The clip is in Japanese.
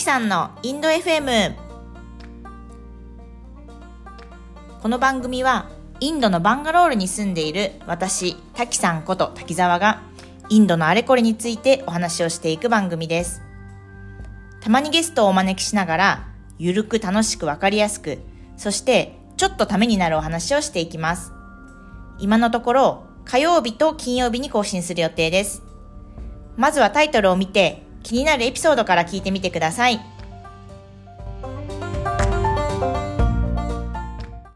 滝さんのインド FM この番組はインドのバンガロールに住んでいる私滝さんこと滝沢がインドのあれこれについてお話をしていく番組です。たまにゲストをお招きしながらゆるく楽しくわかりやすくそしてちょっとためになるお話をしていきます。今のところ火曜日と金曜日に更新する予定です。まずはタイトルを見て気になるエピソードから聞いてみてください。